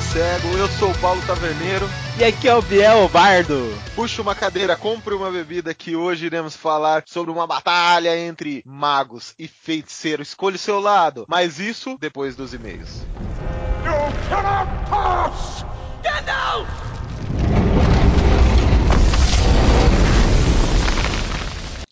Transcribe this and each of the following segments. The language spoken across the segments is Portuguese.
Cego. Eu sou o Paulo Taverneiro. E aqui é o Biel Bardo. Puxa uma cadeira, compre uma bebida que hoje iremos falar sobre uma batalha entre magos e feiticeiros. Escolha o seu lado, mas isso depois dos e-mails. You cannot pass! Gandalf!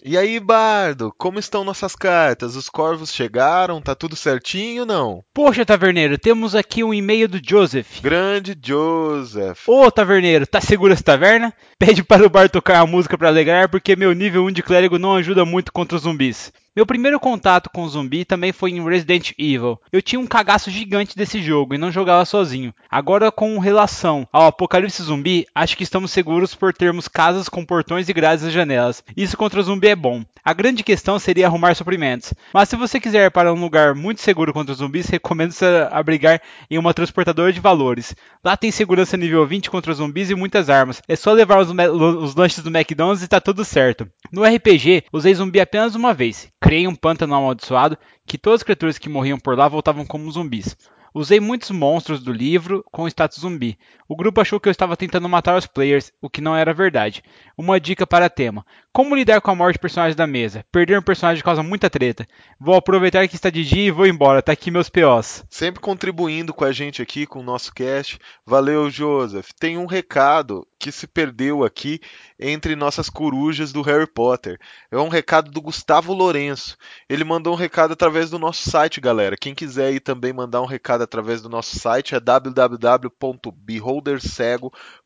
E aí, Bardo, como estão nossas cartas? Os corvos chegaram? Tá tudo certinho não? Poxa, Taverneiro, temos aqui um e-mail do Joseph. Grande Joseph. Ô, Taverneiro, tá seguro essa taverna? Pede para o bar tocar a música para alegrar, porque meu nível 1 de clérigo não ajuda muito contra os zumbis. Meu primeiro contato com zumbi também foi em Resident Evil. Eu tinha um cagaço gigante desse jogo e não jogava sozinho. Agora, com relação ao apocalipse zumbi, acho que estamos seguros por termos casas com portões e grades nas janelas. Isso contra zumbi é bom. A grande questão seria arrumar suprimentos. Mas se você quiser ir para um lugar muito seguro contra zumbis, recomendo se abrigar em uma transportadora de valores. Lá tem segurança nível 20 contra zumbis e muitas armas. É só levar os, os lanches do McDonald's e tá tudo certo. No RPG, usei zumbi apenas uma vez Criei um pântano amaldiçoado que todas as criaturas que morriam por lá voltavam como zumbis. Usei muitos monstros do livro com status zumbi. O grupo achou que eu estava tentando matar os players, o que não era verdade. Uma dica para tema: Como lidar com a morte de personagens da mesa? Perder um personagem causa muita treta. Vou aproveitar que está de dia e vou embora. Tá aqui meus POs. Sempre contribuindo com a gente aqui com o nosso cast. Valeu, Joseph. Tem um recado que se perdeu aqui entre nossas corujas do Harry Potter. É um recado do Gustavo Lourenço. Ele mandou um recado através do nosso site, galera. Quem quiser aí também mandar um recado através do nosso site é www.beholdercego.com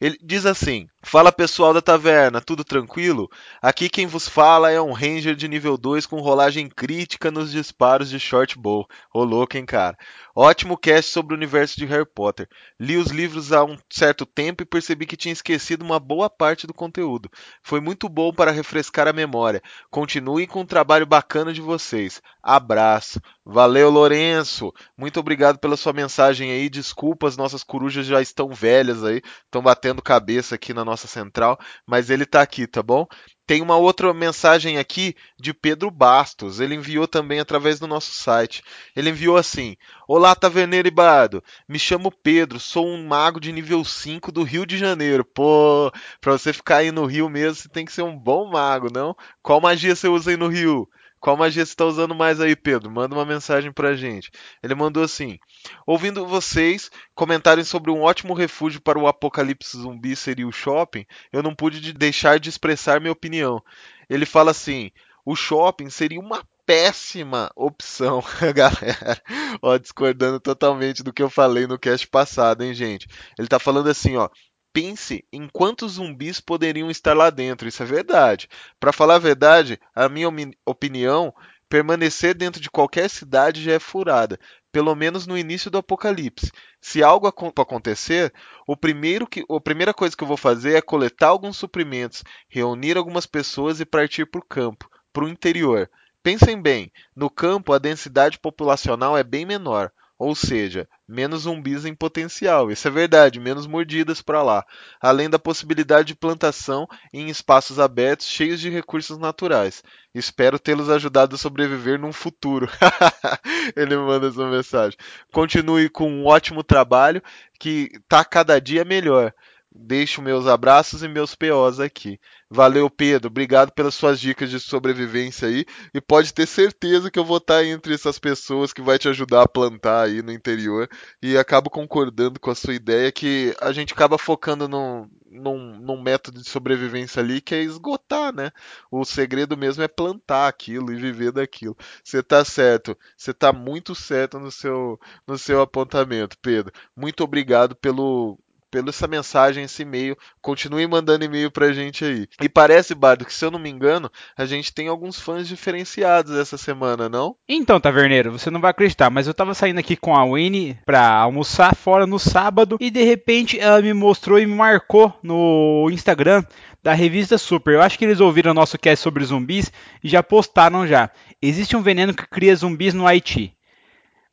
Ele diz assim: Fala pessoal da taverna, tudo tranquilo? Aqui quem vos fala é um Ranger de nível 2 com rolagem crítica nos disparos de short bow. Ô louco, hein, cara? Ótimo cast sobre o universo de Harry Potter. Li os livros há um certo tempo e percebi que tinha esquecido uma boa parte do conteúdo. Foi muito bom para refrescar a memória. Continuem com o trabalho bacana de vocês. Abraço. Valeu, Lourenço. Muito obrigado pela sua mensagem aí. Desculpa, as nossas corujas já estão velhas aí, estão batendo cabeça aqui na nossa central, mas ele tá aqui, tá bom? Tem uma outra mensagem aqui de Pedro Bastos. Ele enviou também através do nosso site. Ele enviou assim: Olá, Taverneiro e Bardo. Me chamo Pedro, sou um mago de nível 5 do Rio de Janeiro. Pô, pra você ficar aí no Rio mesmo, você tem que ser um bom mago, não? Qual magia você usa aí no Rio? Qual magia você está usando mais aí, Pedro? Manda uma mensagem pra gente. Ele mandou assim: Ouvindo vocês comentarem sobre um ótimo refúgio para o apocalipse zumbi seria o shopping, eu não pude deixar de expressar minha opinião. Ele fala assim: o shopping seria uma péssima opção, galera. Ó, discordando totalmente do que eu falei no cast passado, hein, gente? Ele tá falando assim, ó pense em quantos zumbis poderiam estar lá dentro. Isso é verdade. Para falar a verdade, a minha opinião, permanecer dentro de qualquer cidade já é furada, pelo menos no início do apocalipse. Se algo acontecer, o primeiro que, a primeira coisa que eu vou fazer é coletar alguns suprimentos, reunir algumas pessoas e partir para o campo, para o interior. Pensem bem, no campo a densidade populacional é bem menor. Ou seja, menos zumbis em potencial. Isso é verdade, menos mordidas para lá. Além da possibilidade de plantação em espaços abertos cheios de recursos naturais. Espero tê-los ajudado a sobreviver num futuro. Ele manda essa mensagem. Continue com um ótimo trabalho que tá cada dia melhor. Deixo meus abraços e meus POs aqui. Valeu, Pedro. Obrigado pelas suas dicas de sobrevivência aí. E pode ter certeza que eu vou estar entre essas pessoas que vai te ajudar a plantar aí no interior. E acabo concordando com a sua ideia que a gente acaba focando num, num, num método de sobrevivência ali que é esgotar, né? O segredo mesmo é plantar aquilo e viver daquilo. Você tá certo. Você tá muito certo no seu, no seu apontamento, Pedro. Muito obrigado pelo pela essa mensagem, esse e-mail. Continue mandando e-mail pra gente aí. E parece, Bardo, que se eu não me engano, a gente tem alguns fãs diferenciados essa semana, não? Então, Taverneiro, você não vai acreditar, mas eu tava saindo aqui com a Winnie pra almoçar fora no sábado e de repente ela me mostrou e me marcou no Instagram da revista Super. Eu acho que eles ouviram nosso cast sobre zumbis e já postaram já. Existe um veneno que cria zumbis no Haiti.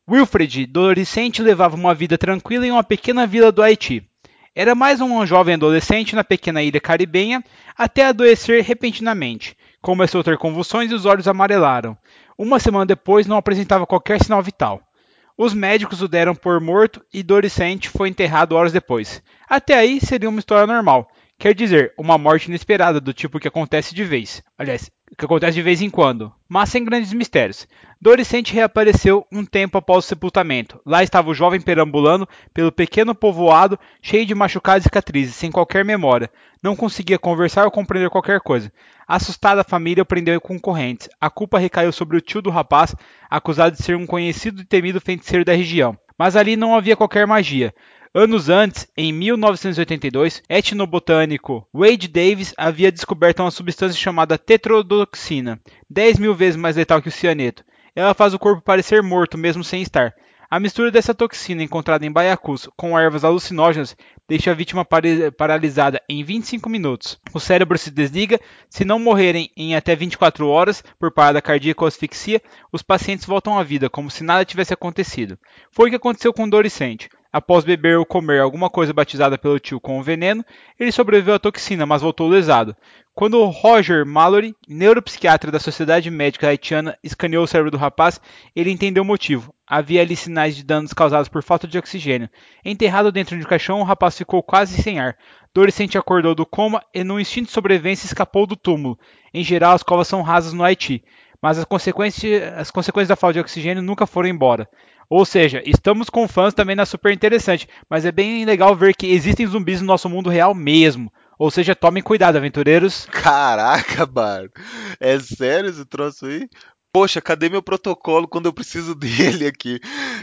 Wilfred, adolescente, levava uma vida tranquila em uma pequena vila do Haiti. Era mais um jovem adolescente na pequena ilha caribenha até adoecer repentinamente. Começou a ter convulsões e os olhos amarelaram. Uma semana depois não apresentava qualquer sinal vital. Os médicos o deram por morto e Doricente foi enterrado horas depois. Até aí seria uma história normal. Quer dizer, uma morte inesperada, do tipo que acontece de vez. Aliás, que acontece de vez em quando, mas sem grandes mistérios. Doricente reapareceu um tempo após o sepultamento. Lá estava o jovem perambulando pelo pequeno povoado, cheio de machucados e cicatrizes, sem qualquer memória. Não conseguia conversar ou compreender qualquer coisa. Assustada, a família o prendeu com correntes. A culpa recaiu sobre o tio do rapaz, acusado de ser um conhecido e temido feiticeiro da região. Mas ali não havia qualquer magia. Anos antes, em 1982, etnobotânico Wade Davis havia descoberto uma substância chamada tetrodotoxina, 10 mil vezes mais letal que o cianeto. Ela faz o corpo parecer morto mesmo sem estar. A mistura dessa toxina encontrada em baiacus com ervas alucinógenas deixa a vítima paralisada em 25 minutos. O cérebro se desliga. Se não morrerem em até 24 horas por parada cardíaca ou asfixia, os pacientes voltam à vida como se nada tivesse acontecido. Foi o que aconteceu com Doricente. Após beber ou comer alguma coisa batizada pelo tio com o veneno, ele sobreviveu à toxina, mas voltou lesado. Quando Roger Mallory, neuropsiquiatra da Sociedade Médica Haitiana, escaneou o cérebro do rapaz, ele entendeu o motivo. Havia ali sinais de danos causados por falta de oxigênio. Enterrado dentro de um caixão, o rapaz ficou quase sem ar. Doricente acordou do coma e, num instinto de sobrevivência, escapou do túmulo. Em geral, as covas são rasas no Haiti, mas as consequências, as consequências da falta de oxigênio nunca foram embora. Ou seja, estamos com fãs também na super interessante, mas é bem legal ver que existem zumbis no nosso mundo real mesmo. Ou seja, tomem cuidado, aventureiros. Caraca, Bar. É sério esse troço aí? Poxa, cadê meu protocolo quando eu preciso dele aqui?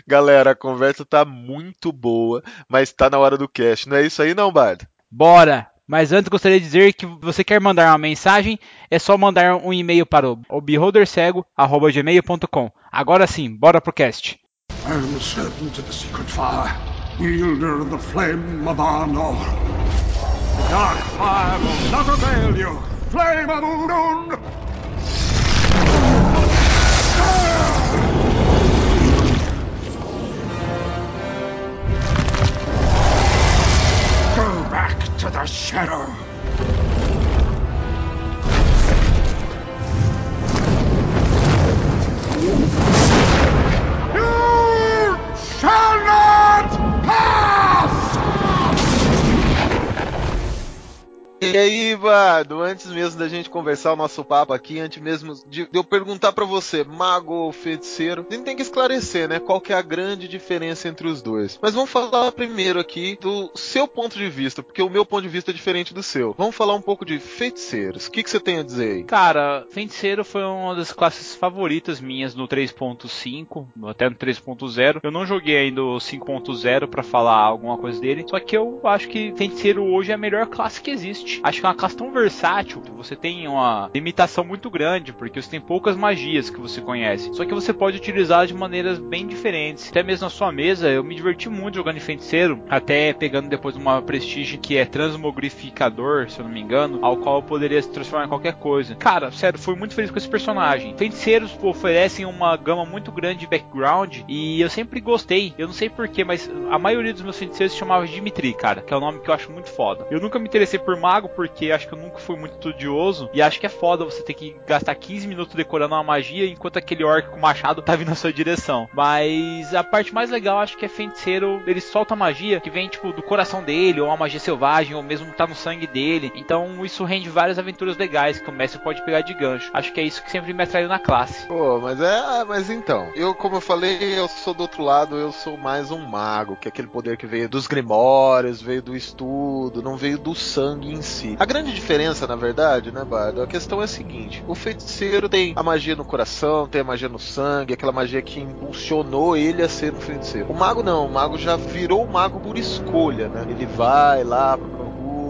Galera, a conversa tá muito boa, mas tá na hora do cast. Não é isso aí não, Bard? Bora! Mas antes gostaria de dizer que você quer mandar uma mensagem, é só mandar um e-mail para o beholdercego.gmail.com. Agora sim, bora pro cast. I am the servant of the secret fire, wielder of the flame of Arnor. The dark fire will not avail you, flame of Udun! Go back to the shadow. You E aí, Bardo, antes mesmo da gente conversar o nosso papo aqui, antes mesmo de eu perguntar para você, mago ou feiticeiro, a gente tem que esclarecer, né, qual que é a grande diferença entre os dois. Mas vamos falar primeiro aqui do seu ponto de vista, porque o meu ponto de vista é diferente do seu. Vamos falar um pouco de feiticeiros. O que, que você tem a dizer aí? Cara, feiticeiro foi uma das classes favoritas minhas no 3.5, até no 3.0. Eu não joguei ainda o 5.0 para falar alguma coisa dele, só que eu acho que feiticeiro hoje é a melhor classe que existe. Acho que é uma classe tão versátil que você tem uma limitação muito grande, porque você tem poucas magias que você conhece. Só que você pode utilizar de maneiras bem diferentes. Até mesmo na sua mesa, eu me diverti muito jogando em feiticeiro, até pegando depois uma prestígio que é transmogrificador, se eu não me engano, ao qual eu poderia se transformar em qualquer coisa. Cara, sério, fui muito feliz com esse personagem. Feiticeiros pô, oferecem uma gama muito grande de background e eu sempre gostei. Eu não sei porquê, mas a maioria dos meus feiticeiros se chamava Dimitri, cara, que é um nome que eu acho muito foda. Eu nunca me interessei por mago porque acho que eu nunca fui muito estudioso e acho que é foda você ter que gastar 15 minutos decorando uma magia enquanto aquele orc com machado tá vindo na sua direção. Mas a parte mais legal acho que é feiticeiro, ele solta magia que vem tipo do coração dele, ou uma magia selvagem, ou mesmo tá no sangue dele. Então isso rende várias aventuras legais que o mestre pode pegar de gancho. Acho que é isso que sempre me atraiu na classe. Pô, mas é, mas então, eu como eu falei, eu sou do outro lado, eu sou mais um mago, que é aquele poder que veio dos grimórios, veio do estudo, não veio do sangue em si. A grande diferença, na verdade, né, Bardo? A questão é a seguinte: o feiticeiro tem a magia no coração, tem a magia no sangue, aquela magia que impulsionou ele a ser um feiticeiro. O mago não, o mago já virou o mago por escolha, né? Ele vai lá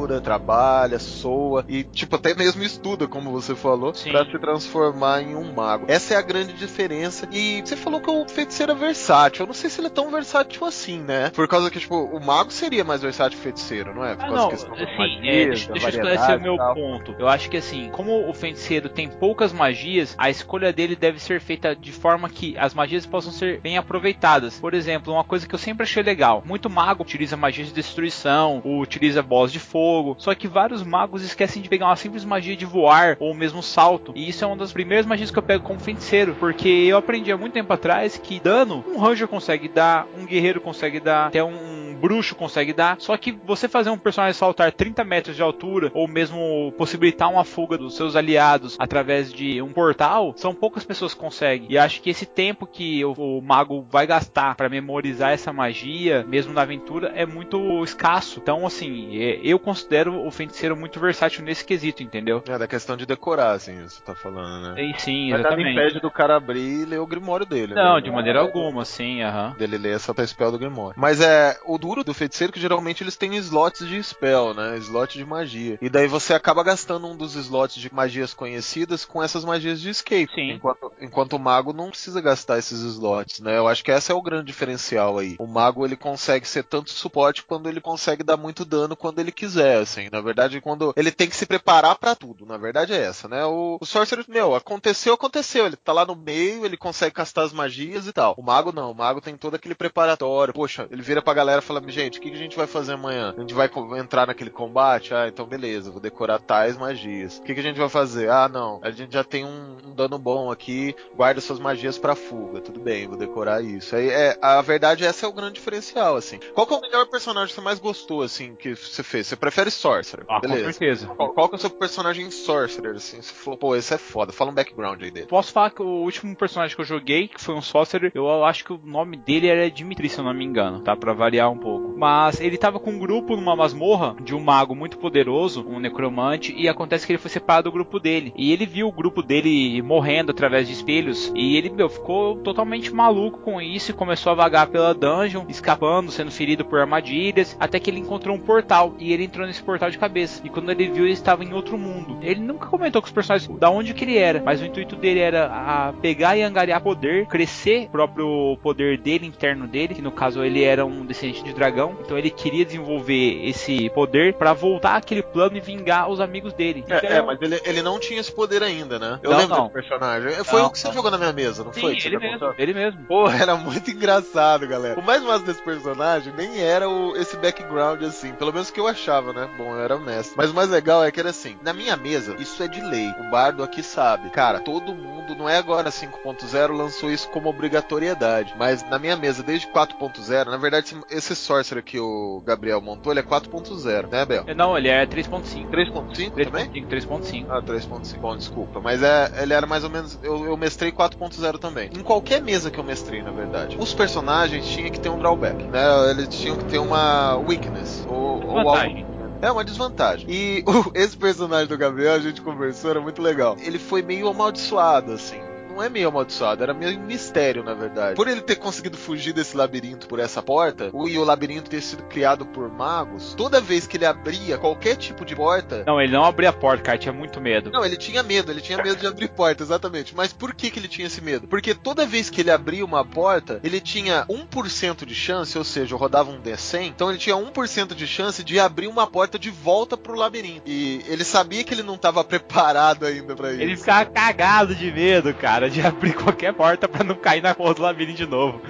procura, trabalha, soa e, tipo, até mesmo estuda, como você falou, para se transformar em um mago. Essa é a grande diferença. E você falou que o feiticeiro é versátil. Eu não sei se ele é tão versátil assim, né? Por causa que, tipo, o mago seria mais versátil que o feiticeiro, não é? Por Ah, causa não, questão assim, magias, é, deixa, deixa eu esclarecer o meu ponto. Eu acho que assim, como o feiticeiro tem poucas magias, a escolha dele deve ser feita de forma que as magias possam ser bem aproveitadas. Por exemplo, uma coisa que eu sempre achei legal: muito mago utiliza magias de destruição, ou utiliza bolas de fogo, fogo. Só que vários magos esquecem de pegar uma simples magia de voar ou mesmo salto. E isso é uma das primeiras magias que eu pego como feiticeiro, porque eu aprendi há muito tempo atrás que dano um ranger consegue dar, um guerreiro consegue dar, até um bruxo consegue dar. Só que você fazer um personagem saltar 30 metros de altura ou mesmo possibilitar uma fuga dos seus aliados através de um portal, são poucas pessoas que conseguem. E acho que esse tempo que o, o mago vai gastar para memorizar essa magia, mesmo na aventura, é muito escasso. Então, assim, é, eu considero o feiticeiro muito versátil nesse quesito, entendeu? É, da questão de decorar, assim, você tá falando, né? E sim, Mas nada exatamente. impede do cara abrir e ler o Grimório dele. Não, né? de maneira alguma, sim, aham. Dele ler essa spell do Grimório. Mas é o duro do feiticeiro que geralmente eles têm slots de spell, né? Slot de magia. E daí você acaba gastando um dos slots de magias conhecidas com essas magias de escape. Sim. Enquanto, enquanto o mago não precisa gastar esses slots, né? Eu acho que esse é o grande diferencial aí. O mago ele consegue ser tanto suporte quando ele consegue dar muito dano quando ele quiser, assim. Na verdade, quando ele tem que se preparar pra tudo. Na verdade é essa, né? O, o Sorcerer, meu, aconteceu, aconteceu. Ele tá lá no meio, ele consegue castar as magias e tal. O mago não. O mago tem todo aquele preparatório. Poxa, ele vira pra galera e fala: gente, o que, que a gente vai fazer amanhã? A gente vai entrar naquele combate? Ah, então beleza, vou decorar tais magias. O que, que a gente vai fazer? Ah, não. A gente já tem um, um dano bom aqui. Guarda suas magias pra fuga. Tudo bem, vou decorar isso. Aí é, a verdade, essa é o grande diferencial, assim. Qual que é o melhor personagem que você mais gostou, assim, que você fez? Você prefere Sorcerer? Ah, com beleza. certeza. Qual, qual que é o seu personagem Sorcerer, assim? Você falou, pô, esse é foda. Fala um background aí dele. Posso falar que o último personagem que eu joguei, que foi um Sorcerer, eu acho que o nome dele era Dimitri, se eu não me engano, tá? Pra variar um pouco. Mas ele tava com um grupo numa masmorra de um mago muito poderoso, um necromante, e acontece que ele foi separado do grupo dele. E ele viu o grupo dele morrendo através de espelhos, e ele, meu, ficou totalmente maluco com isso e começou a vagar pela dungeon, escapando, sendo ferido por armadilhas, até que ele encontrou um portal, e ele entrou nesse portal de cabeça. E quando ele viu, ele estava em outro mundo. Ele nunca comentou com os personagens da onde que ele era, mas o intuito dele era a pegar e angariar poder, crescer o próprio poder dele, interno dele, que no caso ele era um descendente de dragão, então ele queria desenvolver esse poder para voltar àquele plano e vingar os amigos dele. É, era- é, mas ele, ele não tinha esse poder ainda, né? Eu Não, lembro não. do personagem. Foi Não, o que você jogou na minha mesa, não Sim, foi? ele mesmo, ele mesmo. Pô, era muito engraçado, galera. O mais massa desse personagem nem era o, esse background assim, pelo menos que eu achava, né? Bom, eu era honesto. Mas o mais legal é que era assim, na minha mesa, isso é de lei. O bardo aqui sabe. Cara, todo mundo, não é agora 5.0 lançou isso como obrigatoriedade, mas na minha mesa desde 4.0, na verdade esse- esse sorcerer que o Gabriel montou, ele é 4.0, né, Bel? Não, ele é 3.5. 3.5 também? 3.5, 3.5. Ah, 3.5. Bom, desculpa. Mas é, ele era mais ou menos. Eu, eu mestrei 4.0 também. Em qualquer mesa que eu mestrei, na verdade. Os personagens tinham que ter um drawback, né? Eles tinham que ter uma weakness. Ou, ou algo. É uma desvantagem. E o- esse personagem do Gabriel, a gente conversou, era muito legal. Ele foi meio amaldiçoado, assim. Não é meio amaldiçoado, era meio mistério, na verdade. Por ele ter conseguido fugir desse labirinto por essa porta, o- e o labirinto ter sido criado por magos, toda vez que ele abria qualquer tipo de porta, Não, ele não abria a porta, cara, tinha muito medo. não, ele tinha medo, ele tinha medo de abrir porta, exatamente. Mas por que, que ele tinha esse medo? Porque toda vez que ele abria uma porta, ele tinha 1% de chance, ou seja, eu rodava um D100, então ele tinha 1% de chance de abrir uma porta de volta pro labirinto. E ele sabia que ele não estava preparado ainda pra isso. Ele ficava cagado de medo, cara, de abrir qualquer porta pra não cair na porra do labirinto de novo.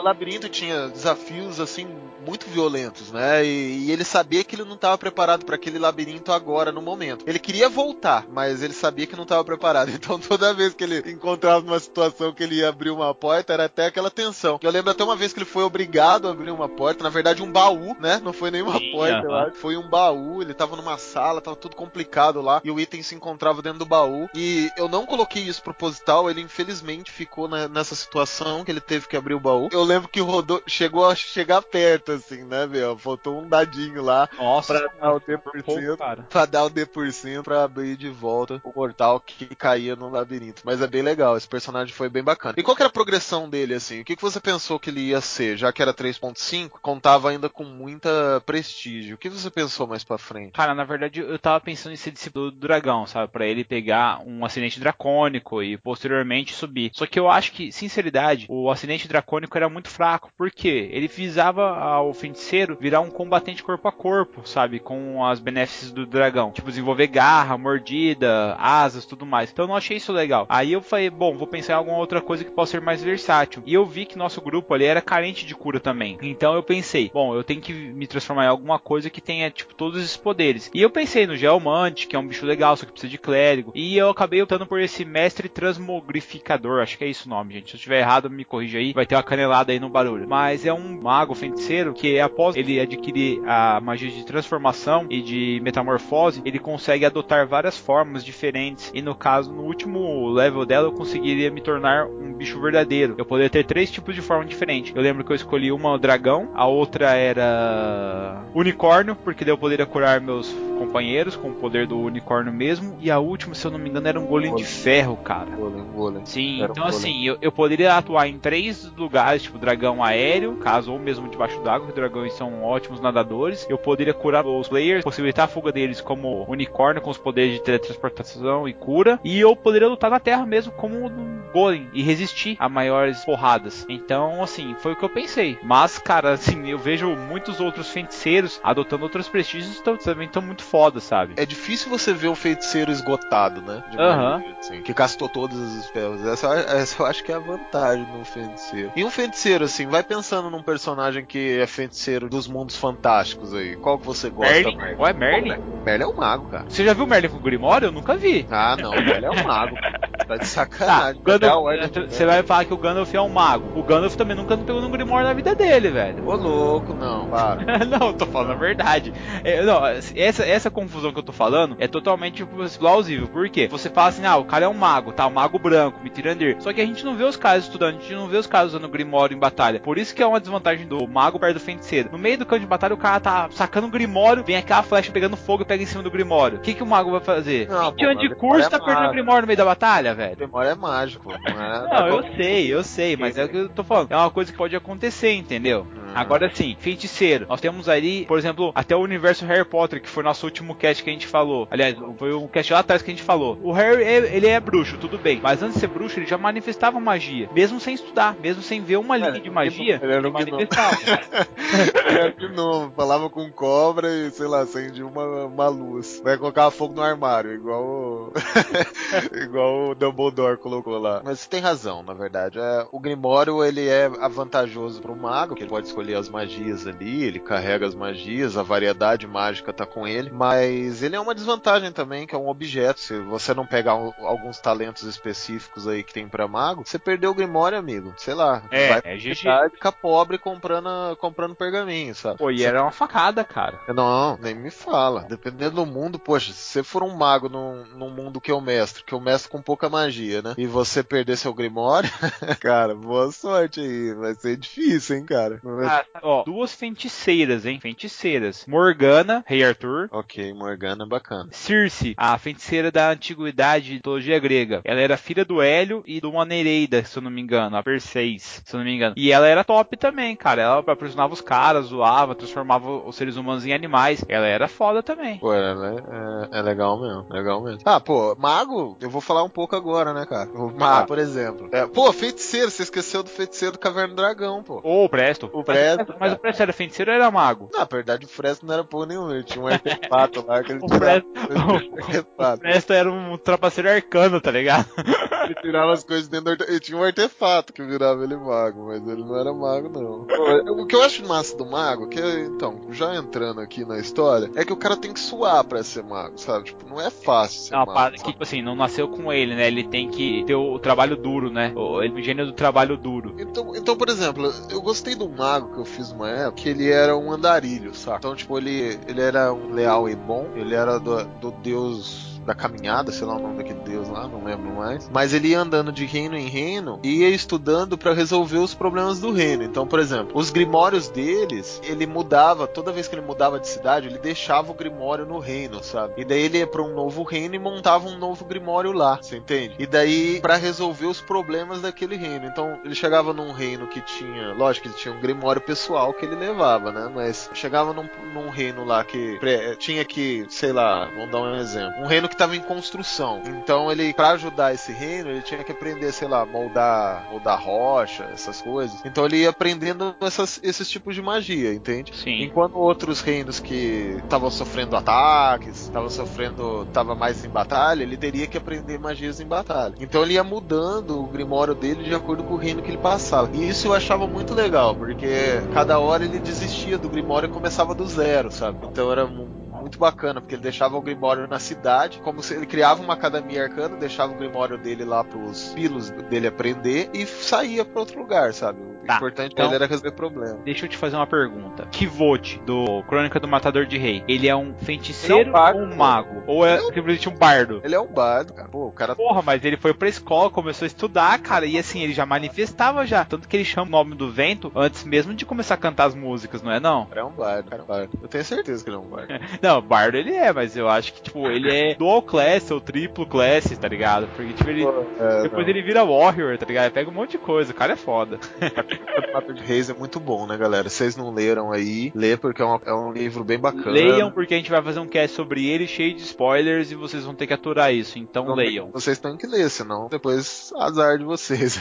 O labirinto tinha desafios assim muito violentos, né? E, e ele sabia que ele não estava preparado para aquele labirinto agora no momento. Ele queria voltar, mas ele sabia que não estava preparado. Então toda vez que ele encontrava uma situação que ele ia abrir uma porta, era até aquela tensão. Eu lembro até uma vez que ele foi obrigado a abrir uma porta, na verdade um baú, né? Não foi nenhuma Sim, porta, aham. acho. Foi um baú, ele tava numa sala, tava tudo complicado lá, e o item se encontrava dentro do baú. E eu não coloquei isso proposital, ele infelizmente ficou na- nessa situação que ele teve que abrir o baú. Eu lembro que rodou, chegou a chegar perto, assim, né, meu? Faltou um dadinho lá Nossa, pra dar o D por cento. Pra dar o D por cento pra abrir de volta o portal que caía no labirinto. Mas é bem legal, esse personagem foi bem bacana. E qual que era a progressão dele, assim? O que, que você pensou que ele ia ser? Já que era 3.5, contava ainda com muita prestígio. O que você pensou mais pra frente? Cara, na verdade eu tava pensando em ser discípulo do dragão, sabe? Pra ele pegar um acidente dracônico e posteriormente subir. Só que eu acho que, sinceridade, o acidente dracônico era muito muito fraco. Por quê? Ele visava ao feiticeiro virar um combatente corpo a corpo, sabe? Com as benéficas do dragão. Tipo, desenvolver garra, mordida, asas, tudo mais. Então eu não achei isso legal. Aí eu falei, bom, vou pensar em alguma outra coisa que possa ser mais versátil. E eu vi que nosso grupo ali era carente de cura também. Então eu pensei, bom, eu tenho que me transformar em alguma coisa que tenha, tipo, todos esses poderes. E eu pensei no Geomante, que é um bicho legal, só que precisa de clérigo. E eu acabei optando por esse mestre transmogrificador. Acho que é isso o nome, gente. Se eu estiver errado, me corrija aí. Vai ter uma canelada aí no barulho. Mas é um mago feiticeiro que após ele adquirir a magia de transformação e de metamorfose, ele consegue adotar várias formas diferentes. E no caso, no último level dela, eu conseguiria me tornar um bicho verdadeiro. Eu poderia ter três tipos de forma diferente. Eu lembro que eu escolhi uma dragão, a outra era unicórnio, porque daí eu poderia curar meus companheiros com o poder do unicórnio mesmo. E a última, se eu não me engano, era um golem de ferro, cara. Golem, golem. Sim, Era um então golem. assim, eu, eu poderia atuar em três lugares, tipo dragão aéreo, caso ou mesmo debaixo d'água, que dragões são ótimos nadadores. Eu poderia curar os players, possibilitar a fuga deles como unicórnio com os poderes de teletransportação e cura. E eu poderia lutar na terra mesmo como um golem e resistir a maiores porradas. Então, assim, foi o que eu pensei. Mas, cara, assim, eu vejo muitos outros feiticeiros adotando outros prestígios que tão- também estão muito foda, sabe? É difícil você ver um feiticeiro esgotado, né? De Aham. magia, assim, que castou todos os spells. Essa, essa eu acho que é a vantagem no feiticeiro. E um feiticeiro, assim, vai pensando num personagem que é feiticeiro dos mundos fantásticos aí. Qual que você gosta Merlin? mais? Ué, Merlin? Merlin é um mago, cara. Você já viu Merlin com Grimório? Eu nunca vi. Ah, não, Merlin é um mago. Tá de Tá, sacanagem. a Gandalf, do você vai falar que o Gandalf é um mago. O Gandalf também nunca pegou num Grimório na vida dele, velho. Ô louco, não, para. não, tô falando a verdade. É, não, essa, essa confusão que eu tô falando é totalmente plausível. Por quê? Você fala assim, ah, o cara é um mago, tá? Um mago branco, Mitirandir. Só que a gente não vê os caras estudando, a gente não vê os caras usando Grimório batalha. Por isso que é uma desvantagem do mago perto do feiticeiro. No meio do campo de batalha, o cara tá sacando o Grimório, vem aquela flecha pegando fogo e pega em cima do Grimório. O que, que o mago vai fazer? Não, 20 pô, anos de curso Grimório tá é perdendo o. Grimório no meio da batalha, velho. Memória é mágico. Não, é, Não, eu sei, eu sei, mas é o que eu tô falando. É uma coisa que pode acontecer, entendeu? Agora sim, feiticeiro. Nós temos ali, por exemplo, até o universo Harry Potter, que foi nosso último cast que a gente falou. Aliás, foi um cast lá atrás que a gente falou. O Harry, é- ele é bruxo, tudo bem. Mas antes de ser bruxo, ele já manifestava magia. Mesmo sem estudar, mesmo sem ver uma linha de magia, ele era um gnomo. manifestava. É, de novo, falava com cobra e, sei lá, acendia uma, uma luz. Vai colocar fogo no armário, igual o... igual o Dumbledore colocou lá. Mas você tem razão, na verdade. É, o Grimório, ele é avantajoso pro mago, que ele pode escolher as magias ali, ele carrega as magias, a variedade mágica tá com ele. Mas ele é uma desvantagem também, que é um objeto. Se você não pegar um- alguns talentos específicos aí que tem pra mago, você perdeu o Grimório, amigo. Sei lá. É, vai é GG. Vai ficar pobre comprando, comprando pergaminho, sabe? Pô, e era uma facada, cara. Não, nem me fala. Dependendo do mundo, poxa, se você for um mago num, num mundo que eu mestro, que eu mestro com pouca magia, né? E você perder seu Grimório, cara, boa sorte aí. Vai ser difícil, hein, cara. Ah, ó, duas feiticeiras, hein? Feiticeiras. Morgana, Rei Arthur. Ok, Morgana, bacana. Circe, a feiticeira da antiguidade de mitologia grega. Ela era filha do Hélio e de uma Nereida, se eu não me engano, a Perseis, se eu não me engano. E ela era top também, cara. Ela aprisionava os caras, zoava, transformava os seres humanos em animais. Ela era foda também. Pô, ela é, é- é legal mesmo, legal mesmo. Ah, pô, mago, eu vou falar um pouco agora, né, cara? O mago, por exemplo. É, pô, feiticeiro, você esqueceu do feiticeiro do Caverna do Dragão, pô. Ou o Presto. O Presto, Mas, mas o Presto era feiticeiro ou era mago? Na verdade, o Fresno não era porra nenhuma, ele tinha um artefato lá que ele O tirava. Presto, o o artefato. Presto era um trapaceiro arcano, tá ligado? Ele tirava as coisas dentro do artefato. Ele tinha um artefato que virava ele mago, mas ele não era mago, não. O que eu acho massa do mago, que é, então, já entrando aqui na história, é que o cara tem que suar pra ser mago, sabe? Tipo, não é fácil ser Não, mago. que, tipo assim, não nasceu com ele, né? Ele tem que ter o, trabalho duro, né? O, o gênio do trabalho duro. Então, então, por exemplo, eu gostei do mago que eu fiz uma época, que ele era um andarilho, sabe? Então, tipo, ele, ele era um leal e bom, ele era do, do deus da caminhada, sei lá o nome daquele deus lá, não lembro mais. Mas ele ia andando de reino em reino e ia estudando pra resolver os problemas do reino. Então, por exemplo, os grimórios deles, ele mudava, toda vez que ele mudava de cidade, ele deixava o grimório no reino, sabe? E daí ele ia pra um novo reino e montava um novo grimório lá, você entende? E daí pra resolver os problemas daquele reino. Então, ele chegava num reino que tinha, lógico, ele tinha um grimório pessoal que ele levava, né? Mas chegava num, num reino lá que tinha que, sei lá, vamos dar um exemplo, um reino que estava em construção. Então ele, para ajudar esse reino, ele tinha que aprender, sei lá, moldar, moldar rocha, essas coisas. Então ele ia aprendendo essas, esses tipos de magia, entende? Sim. Enquanto outros reinos que estavam sofrendo ataques, estavam sofrendo, tava mais em batalha, ele teria que aprender magias em batalha. Então ele ia mudando o grimório dele de acordo com o reino que ele passava. E isso eu achava muito legal, porque cada hora ele desistia do grimório e começava do zero, sabe? Então era muito bacana, porque ele deixava o Grimório na cidade, como se ele criava uma academia arcana, deixava o Grimório dele lá pros filhos dele aprender e saía para outro lugar, sabe? O Tá, importante então- era resolver problema. Deixa eu te fazer uma pergunta. Kivot, do Crônica do Matador de Rei, ele é um feiticeiro é um ou um mago? Ou é Ele é um- simplesmente um bardo? Ele é um bardo, cara. Pô, o cara Porra, mas ele foi pra escola, começou a estudar, cara, e assim, ele já manifestava já. Tanto que ele chama o nome do vento antes mesmo de começar a cantar as músicas, não é não? é um bardo, cara, é um bardo. Eu tenho certeza que ele é um bardo. Não, bardo ele é, mas eu acho que, tipo, ele é dual class ou triplo class, tá ligado? Porque, tipo, ele... É, Depois não. ele vira warrior, tá ligado? Ele pega um monte de coisa, o cara é foda. O Mato de Reis é muito bom, né, galera? Vocês não leram aí, lê porque é, uma- é um livro bem bacana. Leiam, porque a gente vai fazer um cast sobre ele cheio de spoilers e vocês vão ter que aturar isso, então Não, leiam. Vocês têm que ler, senão depois azar de vocês.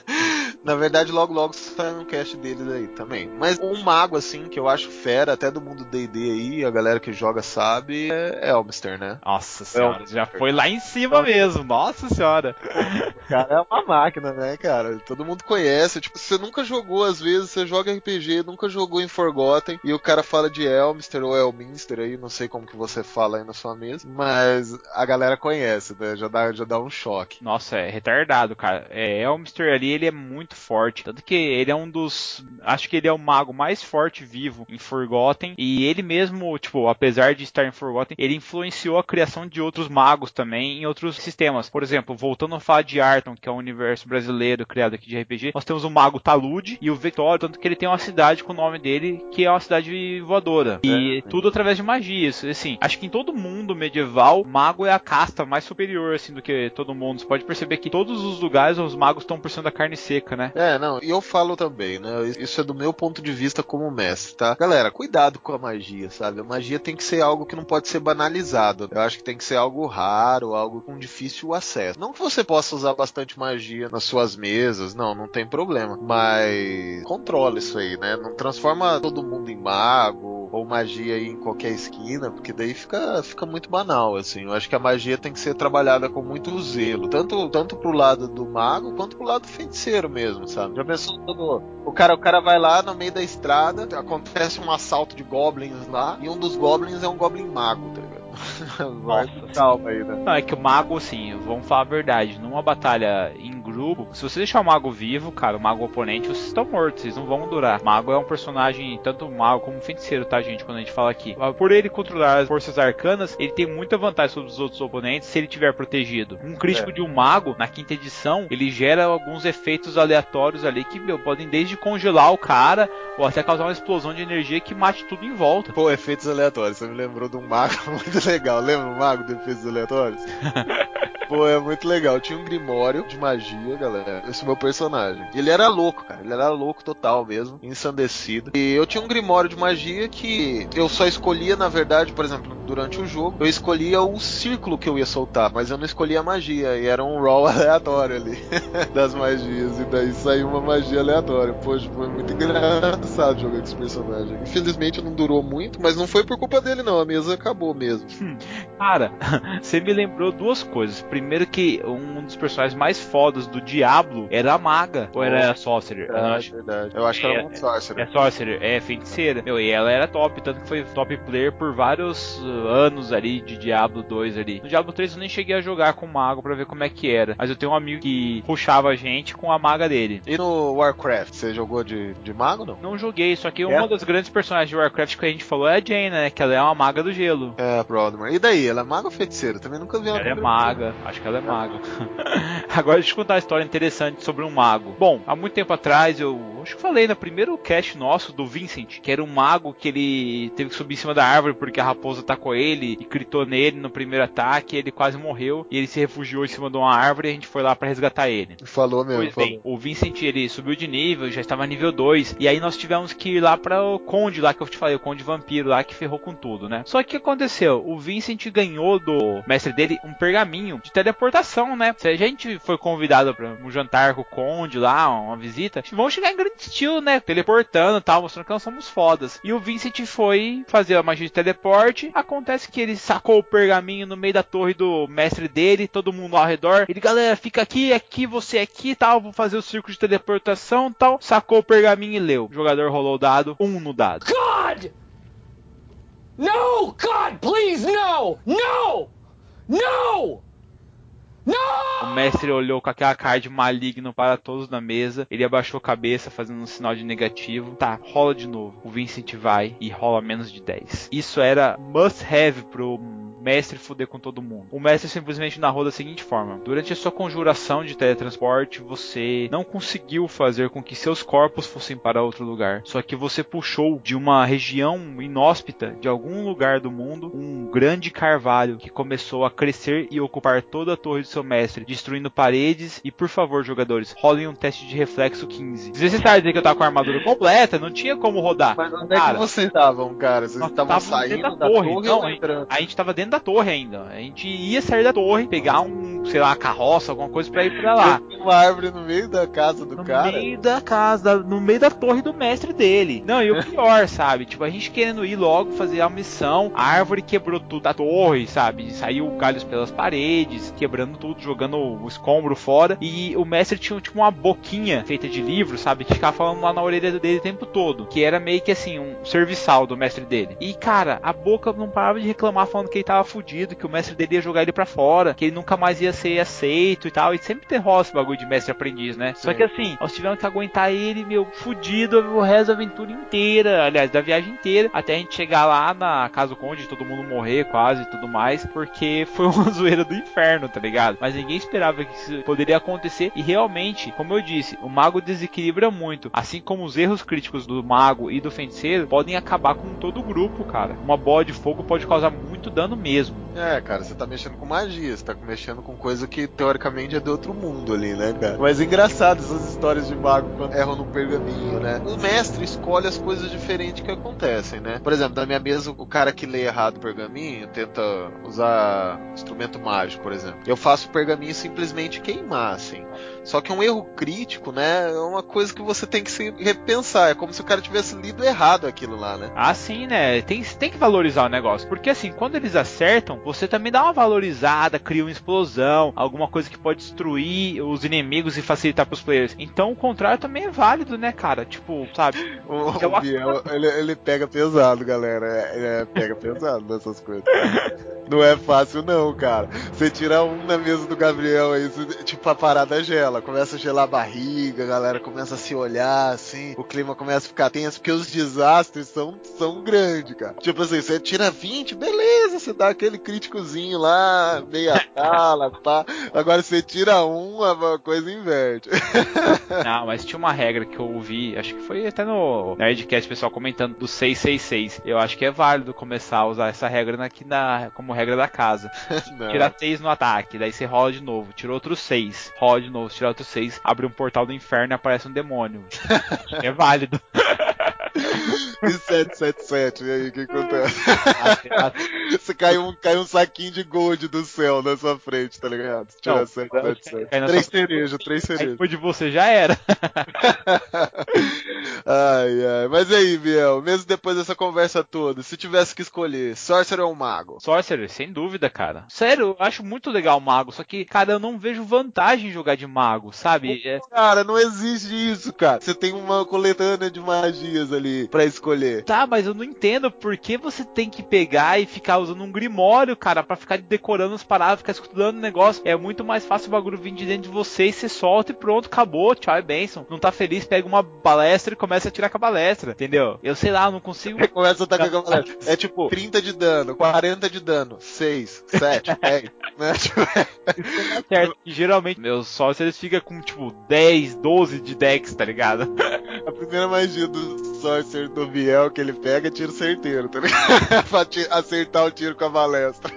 Na verdade, logo logo sai um cast deles aí também. Mas um mago, assim, que eu acho fera, até do mundo D&D aí, a galera que joga sabe, é Elmister, né? Nossa senhora, já foi lá em cima mesmo, nossa senhora. O cara é uma máquina, né, cara? Todo mundo conhece. Tipo, você nunca jogou, às vezes, você joga RPG, nunca jogou em Forgotten, e o cara fala de Elmister ou Elminster aí, não sei como que você fala aí na sua mesa, mas a galera conhece, né? Já dá, já dá um choque. Nossa, é retardado, cara. É, Elmister ali, ele é muito forte. Tanto que ele é um dos. Acho que ele é o mago mais forte vivo em Forgotten. E ele mesmo, tipo, apesar de estar em Forgotten, ele influenciou a criação de outros magos também em outros sistemas. Por exemplo, voltando a falar de Arton, que é um universo brasileiro criado aqui de RPG, nós temos o mago Talude e o Victor, tanto que ele tem uma cidade com o nome dele, que é uma cidade voadora. E É. tudo através de magia. Isso, assim, acho que em todo mundo medieval, mago é a casta mais superior, assim, do que todo mundo. Você pode perceber que todos os lugares os magos estão por cima da carne seca, né? É, não, e eu falo também, né? Isso é do meu ponto de vista como mestre, tá? Galera, cuidado com a magia, sabe? A magia tem que ser algo que não pode ser banalizado. Eu acho que tem que ser algo raro, algo com difícil acesso. Não que você possa usar bastante magia nas suas mesas, não, não tem problema. Mas controla isso aí, né? Não transforma todo mundo em mago ou magia aí em qualquer esquina, porque daí fica, fica muito banal, assim. Eu acho que a magia tem que ser trabalhada com muito zelo, tanto, tanto pro lado do mago quanto pro lado do feiticeiro mesmo, sabe? Já pensou todo. O cara, o cara vai lá no meio da estrada, acontece um assalto de goblins lá, e um dos goblins é um goblin mago, tá ligado? Vai com calma aí, né? Não, é que o mago, assim, vamos falar a verdade, numa batalha em grupo, se você deixar o mago vivo, cara, o mago oponente, vocês estão mortos, vocês não vão durar. O mago é um personagem, tanto mago como feiticeiro, tá, gente, quando a gente fala aqui. Por ele controlar as forças arcanas, ele tem muita vantagem sobre os outros oponentes se ele tiver protegido. Um crítico É. de um mago, na quinta edição, ele gera alguns efeitos aleatórios ali que, meu, podem desde congelar o cara, ou até causar uma explosão de energia que mate tudo em volta. Pô, efeitos aleatórios. Você me lembrou de um mago muito legal. Lembra o mago de efeitos aleatórios? Pô, é muito legal. Tinha um grimório de magia, galera. Esse é meu personagem. Ele era louco, cara. Ele era louco total mesmo, ensandecido. E eu tinha um grimório de magia que eu só escolhia, na verdade, por exemplo, durante o jogo, eu escolhia o círculo que eu ia soltar, mas eu não escolhia a magia. E era um roll aleatório ali das magias. E daí saiu uma magia aleatória. Poxa, foi muito engraçado jogar com esse personagem. Infelizmente não durou muito, mas não foi por culpa dele, não. A mesa acabou mesmo. Cara, você me lembrou duas coisas. Primeiro que um dos personagens mais fodas do Diablo era maga. Ou era Sorcerer? Eu É acho- verdade. Eu acho que era É, um sorcerer. É Sorcerer, é feiticeira. Meu, e ela era top, tanto que foi top player por vários uh, anos ali de Diablo 2 ali. No Diablo 3 eu nem cheguei a jogar com o mago pra ver como é que era. Mas eu tenho um amigo que puxava a gente com a maga dele. E no Warcraft, você jogou de, de mago, não? Não joguei, só que É? uma das grandes personagens de Warcraft que a gente falou é a Jaina, né? Que ela é uma maga do gelo. É, Broadmer. E daí? Ela é maga ou feiticeira? Também nunca vi ela Ela é maga, acho que ela é maga. Agora deixa eu contar história interessante sobre um mago. Bom, há muito tempo atrás eu Acho que falei no primeiro cast nosso do Vincent, que era um mago que ele teve que subir em cima da árvore porque a raposa atacou ele e gritou nele no primeiro ataque, ele quase morreu e ele se refugiou em cima de uma árvore e a gente foi lá para resgatar ele. Falou mesmo. Pois bem, o Vincent ele subiu de nível, já estava nível 2, e aí nós tivemos que ir lá para o Conde lá que eu te falei, o Conde Vampiro lá que ferrou com tudo, né? Só que o que aconteceu? O Vincent ganhou do mestre dele um pergaminho de teleportação, né? Se a gente foi convidado para um jantar com o Conde lá, uma visita, vão chegar em grande estilo, né? Teleportando e tal, mostrando que nós somos fodas. E o Vincent foi fazer a magia de teleporte. Acontece que ele sacou o pergaminho no meio da torre do mestre dele, todo mundo ao redor. Ele, galera, fica aqui, aqui, você aqui tal. Vou fazer o círculo de teleportação tal. Sacou o pergaminho e leu. O jogador rolou o dado, um no dado. God! No! God, please, no! No! No! O mestre olhou com aquela cara de maligno para todos na mesa. Ele abaixou a cabeça, fazendo um sinal de negativo. Tá, rola de novo. O Vincent vai e rola menos de 10. Isso era must have pro mestre fuder com todo mundo. O mestre simplesmente narrou da seguinte forma: Durante a sua conjuração de teletransporte, você não conseguiu fazer com que seus corpos fossem para outro lugar. Só que você puxou de uma região inóspita de algum lugar do mundo um grande carvalho que começou a crescer e ocupar toda a torre do seu mestre, destruindo paredes. E por favor, jogadores, rolem um teste de reflexo 15. Desnecessário dizer que eu tava com a armadura completa, não tinha como rodar. Mas onde é que vocês estavam, cara? Vocês estavam saindo da da torre, torre não, entrando? A gente tava dentro da torre ainda. A gente ia sair da torre, pegar um, sei lá, carroça, alguma coisa pra ir pra lá. Tinha uma árvore no meio da casa do No cara. meio da casa, no meio da torre do mestre dele. Não, e o pior, sabe? Tipo, a gente querendo ir logo fazer a missão, a árvore quebrou tudo da torre, sabe? Saiu galhos pelas paredes, quebrando tudo, jogando o escombro fora. E o mestre tinha tipo uma boquinha feita de livro, sabe? Que ficava falando lá na orelha dele o tempo todo. Que era meio que assim, um serviçal do mestre dele. E cara, a boca não parava de reclamar falando que ele tava fudido, que o mestre dele ia jogar ele pra fora, que ele nunca mais ia ser aceito e tal. E sempre tem rola esse bagulho de mestre aprendiz, né? Só Sim. que assim, nós tivemos que aguentar ele, meu, fudido o resto da aventura inteira, aliás, da viagem inteira, até a gente chegar lá na casa do conde, todo mundo morrer quase e tudo mais, porque foi uma zoeira do inferno, tá ligado? Mas ninguém esperava que isso poderia acontecer e realmente, como eu disse, o mago desequilibra muito, assim como os erros críticos do mago e do feiticeiro podem acabar com todo o grupo, cara. Uma bola de fogo pode causar muito dano mesmo. É, cara, você tá mexendo com magia, você tá mexendo com coisa que teoricamente é de outro mundo ali, né, cara? Mas engraçado essas histórias de mago quando erram no pergaminho, né? O mestre escolhe as coisas diferentes que acontecem, né? Por exemplo, na minha mesa, o cara que lê errado o pergaminho tenta usar instrumento mágico, por exemplo. Eu faço o pergaminho simplesmente queimar, assim. Só que um erro crítico, né, é uma coisa que você tem que se repensar. É como se o cara tivesse lido errado aquilo lá, né? Ah, sim, né? Tem, tem que valorizar o negócio. Porque assim, quando eles acertam, você também dá uma valorizada, cria uma explosão, alguma coisa que pode destruir os inimigos e facilitar pros players. Então o contrário também é válido, né, cara? Tipo, sabe? O, Biel, ele, ele pega pesado, galera. É, é, pega pesado nessas coisas. Não é fácil, não, cara. Você tira um na mesa do Gabriel aí, tipo, a parada gela. Começa a gelar a barriga, a galera começa a se olhar, assim. O clima começa a ficar tenso, porque os desastres são, são grandes, cara. Tipo assim, você tira 20, beleza, você dá aquele críticozinho lá, meia tala, pá. Agora você tira um, a coisa inverte. Não, mas tinha uma regra que eu ouvi, acho que foi até no Nerdcast, pessoal comentando do 666. Eu acho que é válido começar a usar essa regra aqui na, como regra da casa. Tirar 6 no ataque, daí você rola de novo, tira outros 6, rola de novo, tira outros 6, abre um portal do inferno e aparece um demônio. É válido. E 777, e aí, o que acontece? Você cai um, cai um saquinho de gold do céu na sua frente, tá ligado? Você Tira Não, 777. cai na Três cerejas, três cerejas. depois de você já era. ai, ai. Mas e aí, Biel, mesmo depois dessa conversa toda, se tivesse que escolher, Sorcerer ou Mago? Sorcerer, sem dúvida, cara. Sério, eu acho muito legal o mago, só que, cara, eu não vejo vantagem em jogar de mago, sabe? É- Cara, não existe isso, cara. Você tem uma coletânea de magias ali pra escolher. Tá, mas eu não entendo por que você tem que pegar e ficar usando um grimório, cara, pra ficar decorando os parágrafos, ficar estudando o negócio. É muito mais fácil o bagulho vir de dentro de você e você solta e pronto, acabou, tchau, é benção. Não tá feliz, pega uma balestra e começa a tirar com a balestra, entendeu? Eu sei lá, eu não consigo. Começa a atacar com a galera. É tipo, 30 de dano, 40 de dano, 6, 7, 10, né? Tipo, certo. E geralmente, meus sócios eles ficam com tipo 10, 12 de decks, tá ligado? primeira magia do Sorcerer do Biel que ele pega é tiro certeiro, tá ligado? pra acertar o tiro com a balestra.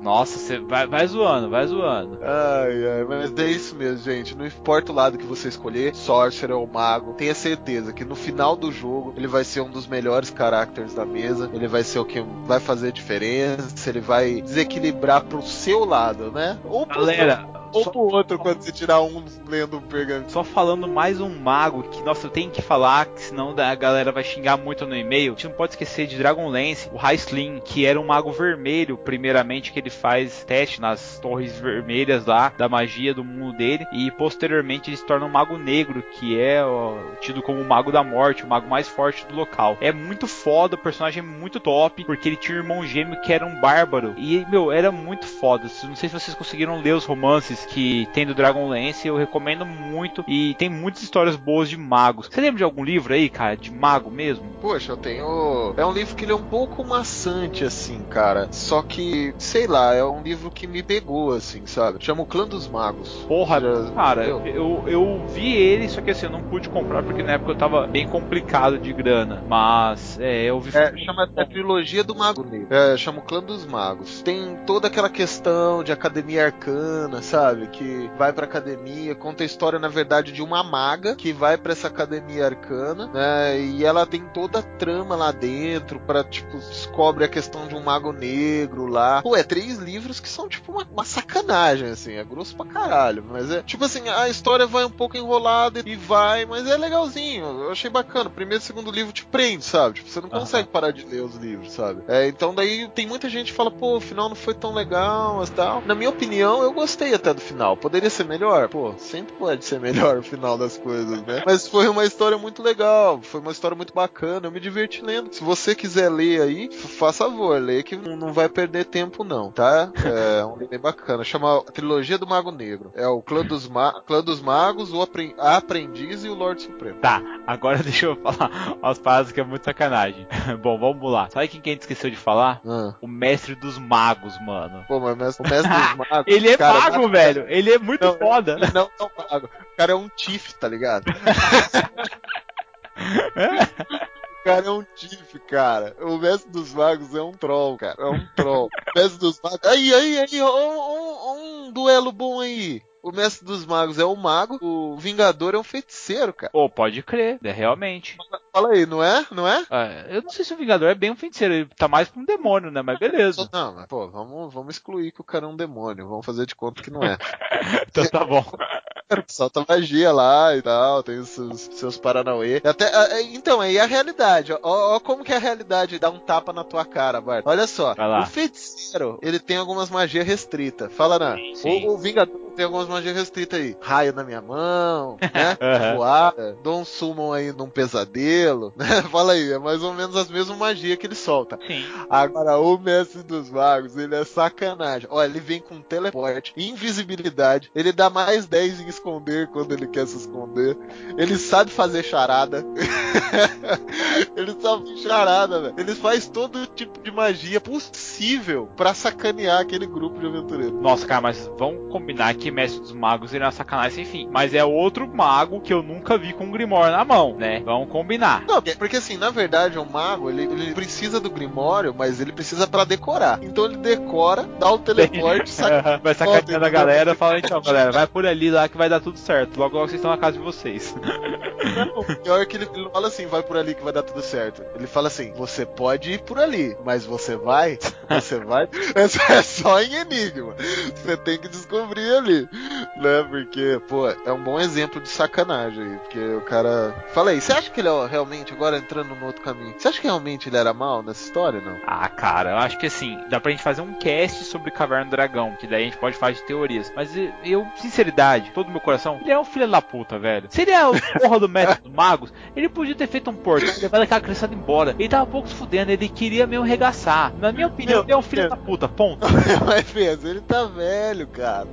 Nossa, você vai, vai zoando, vai zoando. Ai, ai, mas é isso mesmo, gente. Não importa o lado que você escolher, Sorcerer ou Mago, tenha certeza que no final do jogo ele vai ser um dos melhores characters da mesa. Ele vai ser o que vai fazer diferença, ele vai desequilibrar pro seu lado, né? Ou pro Galera, ou só- pro outro quando você tirar um lendo um pergaminho. Só falando mais um mago que, nossa, eu tenho que falar, que senão a galera vai xingar muito no e-mail. A gente não pode esquecer de Dragonlance, o Raistlin, que era um mago vermelho, primeiramente, que ele faz teste nas torres vermelhas lá, da magia do mundo dele, e posteriormente ele se torna um mago negro, que é ó, tido como o mago da morte, o mago mais forte do local. É muito foda, o personagem é muito top, porque ele tinha um irmão gêmeo que era um bárbaro, e, meu, era muito foda. Não sei se vocês conseguiram ler os romances que tem do Dragonlance, eu recomendo muito, e tem muitas histórias boas de magos. Você lembra de algum livro aí, cara, de mago mesmo? Poxa, eu tenho. É um livro que ele é um pouco maçante, assim, cara. Só que, sei lá, é um livro que me pegou, assim, sabe? Chama o Clã dos Magos. Porra, Já- cara, eu, eu vi ele, só que assim, eu não pude comprar porque na época eu tava bem complicado de grana. Mas, é, eu vi. É, chama a trilogia do Mago Negro. É, chama o Clã dos Magos. Tem toda aquela questão de academia arcana, sabe? Que vai pra academia, conta a história, na verdade, de uma maga que vai pra essa academia arcana, né? E ela tem toda a trama lá dentro pra, tipo, descobre a questão de um mago negro lá. Pô, é três livros que são, tipo, uma, uma sacanagem, assim. É grosso pra caralho. Mas é, tipo assim, a história vai um pouco enrolada e vai, mas é legalzinho. Eu achei bacana. O primeiro e segundo livro te prende, sabe? Tipo, você não consegue parar de ler os livros, sabe? É, então daí tem muita gente que fala, pô, o final não foi tão legal, mas tal. Na minha opinião, eu gostei até do final. Poderia ser melhor? Pô, sempre pode ser melhor o final das coisas, né? Mas foi uma história muito legal, foi uma história muito bacana, eu me diverti lendo. Se você quiser ler aí, faça favor, lê que não vai perder tempo não, tá? É um livro bem bacana, chama Trilogia do Mago Negro. É o Clã dos, Ma Clã dos Magos, o Apren- a Aprendiz e o Lorde Supremo. Tá, agora deixa eu falar umas paradas que é muito sacanagem. Bom, vamos lá. Sabe quem que a gente esqueceu de falar? Ah. O mestre dos magos, mano. Pô, mas o mestre, dos magos. Ele é cara, mago, nada- velho. Ele é muito Não, foda. Ele não é um mago. O cara é um Tiff, tá ligado? O cara é um Tiff, cara. O mestre dos magos é um troll, cara. É um troll. O mestre dos magos. Aí, aí, aí, ó, um, um duelo bom aí. O mestre dos magos é um mago, o Vingador é um feiticeiro, cara. Pô, pode crer, é realmente. Fala aí, não é? Não é? É, eu não sei se o Vingador é bem um feiticeiro, ele tá mais pra um demônio, né? Mas beleza. Não, mas, pô, vamos, vamos excluir que o cara é um demônio. Vamos fazer de conta que não é. Então tá bom. Solta magia lá e tal, tem os seus, seus paranauê. Até, a- a- então, aí a realidade. Ó, ó como que é a realidade dá um tapa na tua cara, Bart. Olha só. O feiticeiro, ele tem algumas magias restritas. Fala, Nan. O, o Vingador tem algumas magias restritas aí. Raio na minha mão, né? Aham. Voada. Dou um summon aí num pesadelo. né? Fala aí, é mais ou menos as mesmas magias que ele solta. Sim. Agora, o mestre dos magos, ele é sacanagem. Olha, ele vem com teleporte, invisibilidade, ele dá mais 10 em esconder quando ele quer se esconder. Ele sabe fazer charada. ele sabe charada, velho. Ele faz todo tipo de magia possível pra sacanear aquele grupo de aventureiros. Nossa, cara, mas vamos combinar que Mestre dos Magos ele é uma sacanagem sem fim. Mas é outro mago que eu nunca vi com um Grimório na mão, né? Vamos combinar. Não, porque assim, na verdade, o mago, ele, ele precisa do Grimório, mas ele precisa pra decorar. Então ele decora, dá o teleporte, saca vai sacaneando a galera, fala então, galera, vai por ali lá que vai dar tudo certo. Logo, logo vocês estão na casa de vocês. Não, o pior é que ele, ele fala assim, vai por ali que vai dar tudo certo. Ele fala assim, você pode ir por ali, mas você vai? Você vai? É só, em enigma. Você tem que descobrir ali. Né? Porque, pô, é um bom exemplo de sacanagem aí. Porque o cara. Fala aí, você acha que ele é realmente, agora entrando no outro caminho, você acha que realmente ele era mal nessa história, não? Ah, cara, eu acho que assim, dá pra gente fazer um cast sobre Caverna do Dragão, que daí a gente pode falar de teorias. Mas eu- sinceridade, todo meu coração, ele é um filho da puta, velho. Se ele é o porra do dos magos, ele podia ter feito um portão e levado aquela criançada embora. Ele tava pouco se fudendo, ele queria mesmo regaçar. Na minha opinião, Meu, ele é um filho meu. da puta, ponto. Mas pensa, ele tá velho, cara.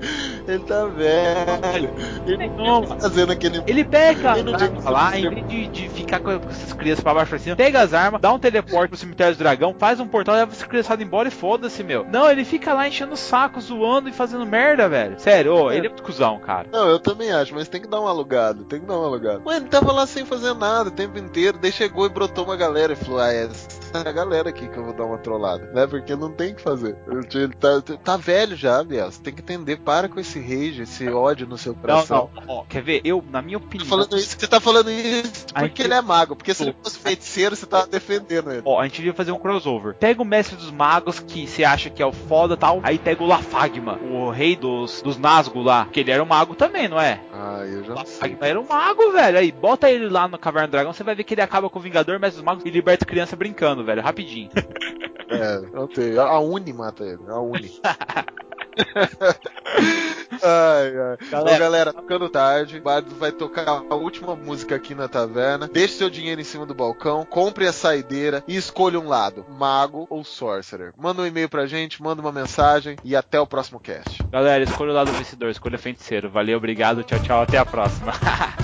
Ele tá velho. Ele não tá fazendo aquele. Ele pega Ele as armas lá, em vez de, de ficar com essas crianças pra baixo pra cima, pega as armas, dá um teleporte pro cemitério do dragão, faz um portal, leva essa criançada embora e foda-se, meu. Não, ele fica lá enchendo o saco, zoando e fazendo merda, velho. Sério, ô, ele é muito cuzão, cara. Não, eu também acho, mas tem que dar um alugado, tem que dar um alugado. Ué, ele tava lá sem fazer nada o tempo inteiro, daí chegou e brotou uma galera e falou: Ah, essa é a galera aqui que eu vou dar uma trollada, né? Porque não tem o que fazer. Ele tá, tá velho já, Biel. Você tem que entender, para com esse rage, esse ódio no seu Não, coração. não, ó, quer ver? Eu, na minha Tá opinião. falando isso, você tá falando isso porque gente- ele é mago, porque se ele fosse feiticeiro, você tava defendendo ele. Ó, a gente devia fazer um crossover. Pega o mestre dos magos, que você acha que é o foda e tal. Aí pega o Lafagma, o rei dos, dos Nazgûl lá. Que ele era um mago também, não é? Ah, eu já não sei. Lafagma era um mago, velho. Aí bota ele lá no Caverna do Dragão, você vai ver que ele acaba com o Vingador, mestre dos magos e liberta criança brincando, velho. Rapidinho. É, não tem. A Uni mata ele, a Uni. ai, ai. Galera, Galera. galera, tá ficando tarde. O Bardo vai tocar a última música aqui na taverna. Deixe seu dinheiro em cima do balcão, compre a saideira e escolha um lado: mago ou sorcerer. Manda um e-mail pra gente, manda uma mensagem e até o próximo cast. Galera, escolha o lado vencedor, escolha feiticeiro. Valeu, obrigado, tchau, tchau, até a próxima.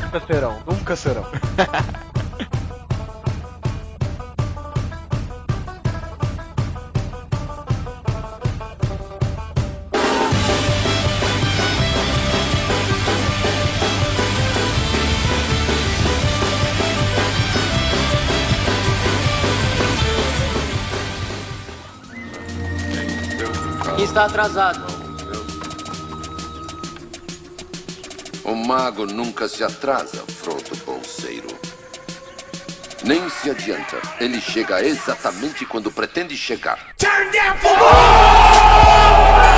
Nunca serão, nunca serão. Está atrasado. O mago nunca se atrasa, Frodo Bolseiro. Nem se adianta. Ele chega exatamente quando pretende chegar. Turn down for